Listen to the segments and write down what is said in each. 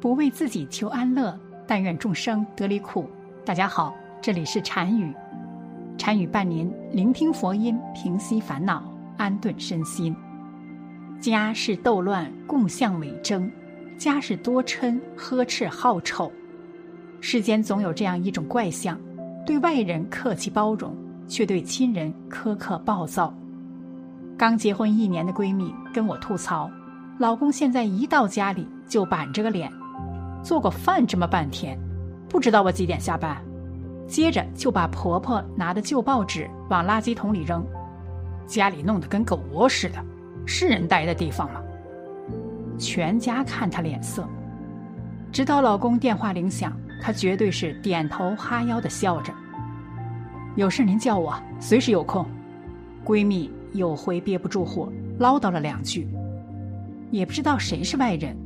不为自己求安乐，但愿众生得离苦。大家好，这里是禅语，禅语伴您聆听佛音，平息烦恼，安顿身心。家是斗乱，共相伪争；家是多嗔，呵斥好丑。世间总有这样一种怪象：对外人客气包容，却对亲人苛刻暴躁。刚结婚一年的闺蜜跟我吐槽，老公现在一到家里就板着个脸。做过饭这么半天，不知道我几点下班。接着就把婆婆拿的旧报纸往垃圾桶里扔，家里弄得跟狗窝似的，是人待的地方吗？全家看她脸色，直到老公电话铃响，她绝对是点头哈腰的笑着。有事您叫我，随时有空。闺蜜有回憋不住火，唠叨了两句，也不知道谁是外人。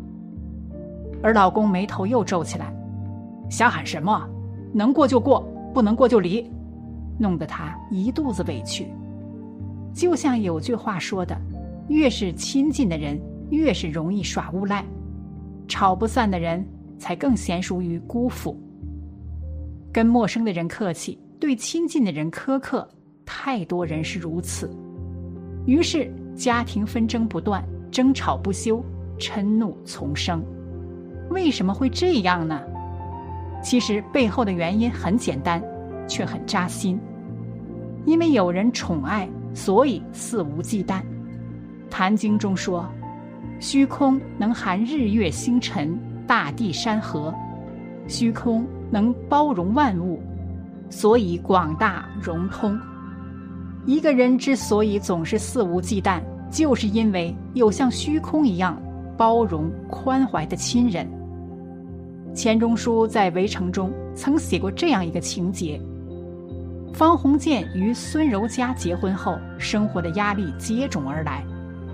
而老公眉头又皱起来，瞎喊什么？能过就过，不能过就离，弄得他一肚子委屈。就像有句话说的：“越是亲近的人，越是容易耍无赖；吵不散的人，才更娴熟于辜负。跟陌生的人客气，对亲近的人苛刻，太多人是如此。于是家庭纷争不断，争吵不休，嗔怒丛生。”为什么会这样呢？其实背后的原因很简单，却很扎心。因为有人宠爱，所以肆无忌惮。《坛经》中说：“虚空能含日月星辰、大地山河，虚空能包容万物，所以广大融通。”一个人之所以总是肆无忌惮，就是因为有像虚空一样。包容宽怀的亲人。钱钟书在《围城》中曾写过这样一个情节：方鸿渐与孙柔嘉结婚后，生活的压力接踵而来，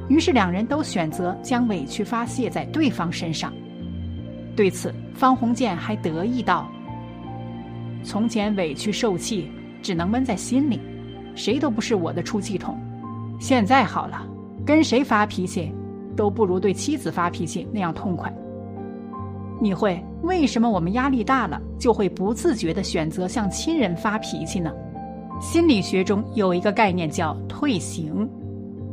于是两人都选择将委屈发泄在对方身上。对此，方鸿渐还得意道：“从前委屈受气，只能闷在心里，谁都不是我的出气筒。现在好了，跟谁发脾气？”都不如对妻子发脾气那样痛快。你会为什么我们压力大了就会不自觉地选择向亲人发脾气呢？心理学中有一个概念叫退行，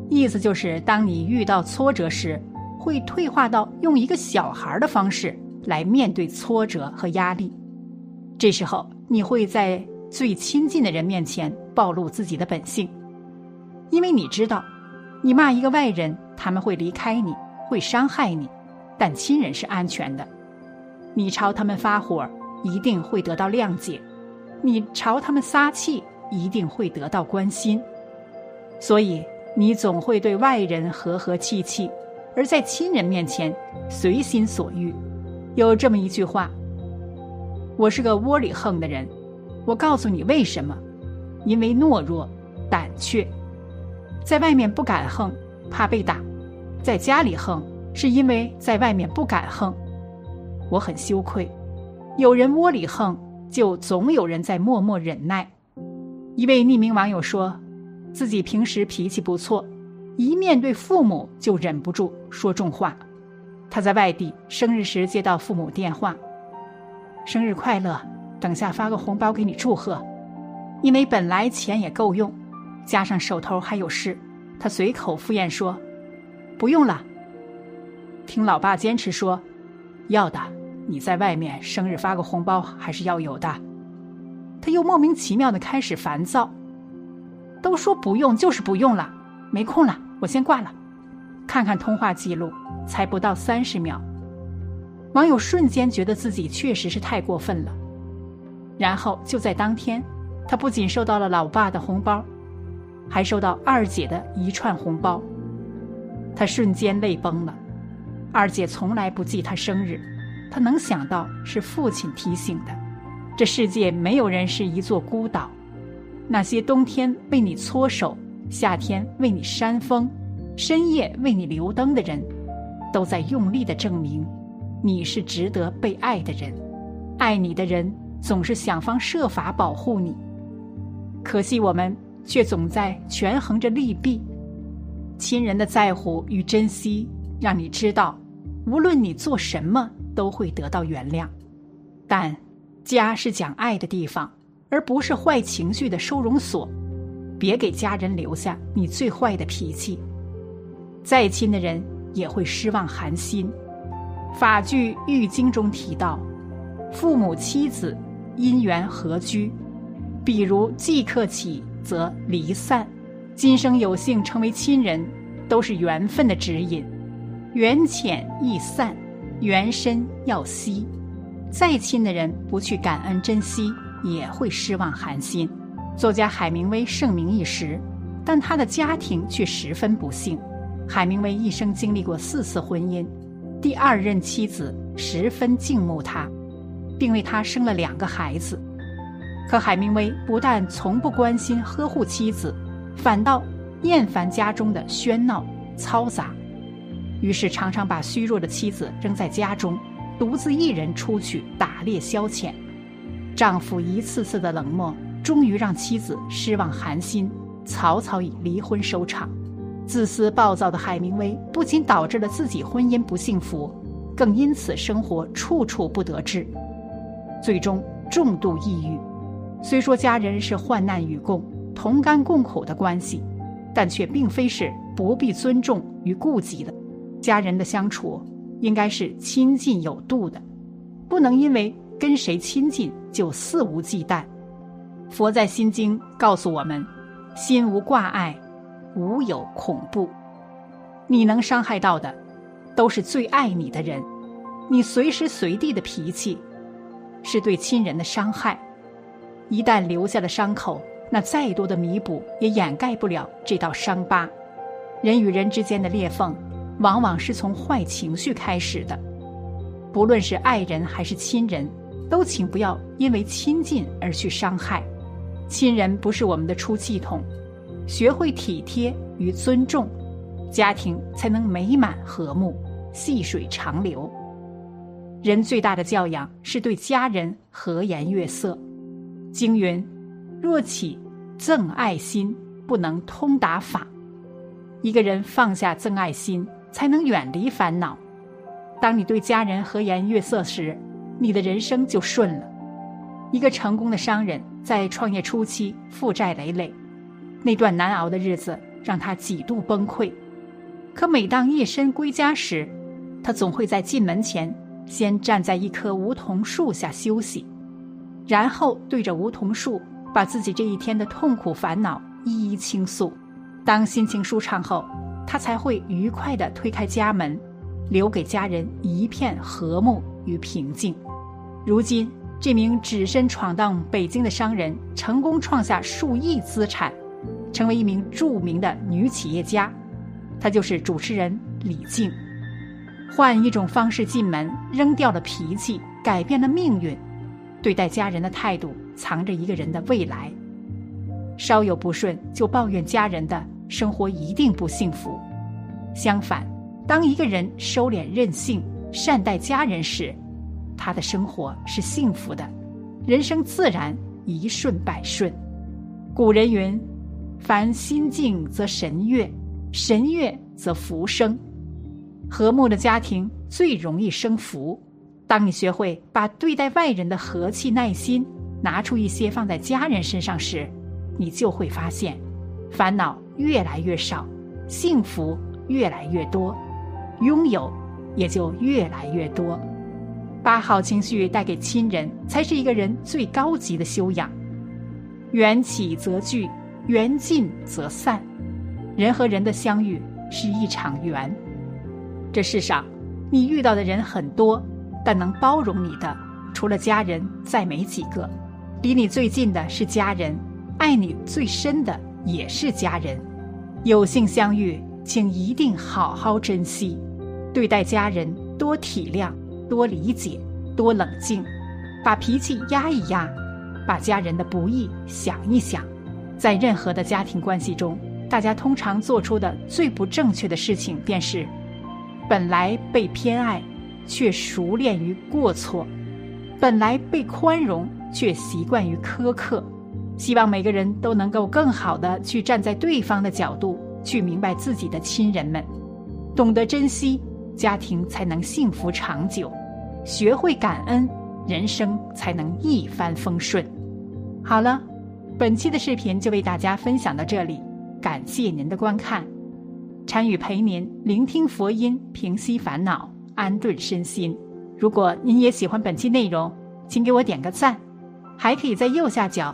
意思就是当你遇到挫折时，会退化到用一个小孩的方式来面对挫折和压力。这时候你会在最亲近的人面前暴露自己的本性，因为你知道，你骂一个外人。他们会离开你，会伤害你，但亲人是安全的。你朝他们发火，一定会得到谅解；你朝他们撒气，一定会得到关心。所以，你总会对外人和和气气，而在亲人面前随心所欲。有这么一句话：“我是个窝里横的人。”我告诉你为什么？因为懦弱、胆怯，在外面不敢横。怕被打，在家里横，是因为在外面不敢横。我很羞愧，有人窝里横，就总有人在默默忍耐。一位匿名网友说，自己平时脾气不错，一面对父母就忍不住说重话。他在外地生日时接到父母电话：“生日快乐，等下发个红包给你祝贺。”因为本来钱也够用，加上手头还有事。他随口敷衍说：“不用了。”听老爸坚持说：“要的，你在外面生日发个红包还是要有的。”他又莫名其妙的开始烦躁。都说不用就是不用了，没空了，我先挂了。看看通话记录，才不到三十秒。网友瞬间觉得自己确实是太过分了。然后就在当天，他不仅收到了老爸的红包。还收到二姐的一串红包，他瞬间泪崩了。二姐从来不记他生日，他能想到是父亲提醒的。这世界没有人是一座孤岛，那些冬天为你搓手、夏天为你扇风、深夜为你留灯的人，都在用力的证明，你是值得被爱的人。爱你的人总是想方设法保护你，可惜我们却总在权衡着利弊。亲人的在乎与珍惜，让你知道，无论你做什么都会得到原谅，但。家是讲爱的地方，而不是坏情绪的收容所。别给家人留下你最坏的脾气。再亲的人也会失望寒心。法句《玉经》中提到，父母妻子因缘合居，比如即刻起则离散。今生有幸成为亲人，都是缘分的指引。缘浅易散，缘深要惜。再亲的人不去感恩珍惜，也会失望寒心。作家海明威盛名一时，但他的家庭却十分不幸。海明威一生经历过四次婚姻，第二任妻子十分敬慕他，并为他生了两个孩子。可海明威不但从不关心呵护妻子，反倒厌烦家中的喧闹嘈杂，于是常常把虚弱的妻子扔在家中。独自一人出去打猎消遣，丈夫一次次的冷漠，终于让妻子失望寒心，草草以离婚收场。自私暴躁的海明威不仅导致了自己婚姻不幸福，更因此生活处处不得志，最终重度抑郁。虽说家人是患难与共、同甘共苦的关系，但却并非是不必尊重与顾及的。家人的相处。应该是亲近有度的，不能因为跟谁亲近就肆无忌惮。佛在心经告诉我们：心无挂碍，无有恐怖。你能伤害到的，都是最爱你的人。你随时随地的脾气，是对亲人的伤害。一旦留下了伤口，那再多的弥补也掩盖不了这道伤疤。人与人之间的裂缝。往往是从坏情绪开始的，不论是爱人还是亲人，都请不要因为亲近而去伤害。亲人不是我们的出气筒，学会体贴与尊重，家庭才能美满和睦，细水长流。人最大的教养是对家人和颜悦色。经云：若起憎爱心，不能通达法。一个人放下憎爱心。才能远离烦恼。当你对家人和颜悦色时，你的人生就顺了。一个成功的商人，在创业初期负债累累，那段难熬的日子让他几度崩溃。可每当夜深归家时，他总会在进门前先站在一棵梧桐树下休息，然后对着梧桐树把自己这一天的痛苦烦恼一一倾诉。当心情舒畅后，他才会愉快地推开家门，留给家人一片和睦与平静。如今，这名只身闯荡北京的商人，成功创下数亿资产，成为一名著名的女企业家。她就是主持人李静。换一种方式进门，扔掉了脾气，改变了命运。对待家人的态度，藏着一个人的未来。稍有不顺，就抱怨家人的。生活一定不幸福。相反，当一个人收敛任性、善待家人时，他的生活是幸福的，人生自然一顺百顺。古人云：“凡心静则神悦，神悦则福生。”和睦的家庭最容易生福。当你学会把对待外人的和气、耐心拿出一些放在家人身上时，你就会发现，烦恼。越来越少，幸福越来越多，拥有也就越来越多。把好情绪带给亲人，才是一个人最高级的修养。缘起则聚，缘尽则散。人和人的相遇是一场缘。这世上，你遇到的人很多，但能包容你的，除了家人，再没几个。离你最近的是家人，爱你最深的。也是家人，有幸相遇请一定好好珍惜，对待家人多体谅、多理解、多冷静，把脾气压一压，把家人的不易想一想。在任何的家庭关系中，大家通常做出的最不正确的事情，便是本来被偏爱，却熟练于过错；本来被宽容，却习惯于苛刻。希望每个人都能够更好的去站在对方的角度，去明白自己的亲人们，懂得珍惜，家庭才能幸福长久；学会感恩，人生才能一帆风顺。好了。本期的视频就为大家分享到这里，感谢您的观看。禅语陪您聆听佛音，平息烦恼，安顿身心。如果您也喜欢本期内容，请给我点个赞，还可以在右下角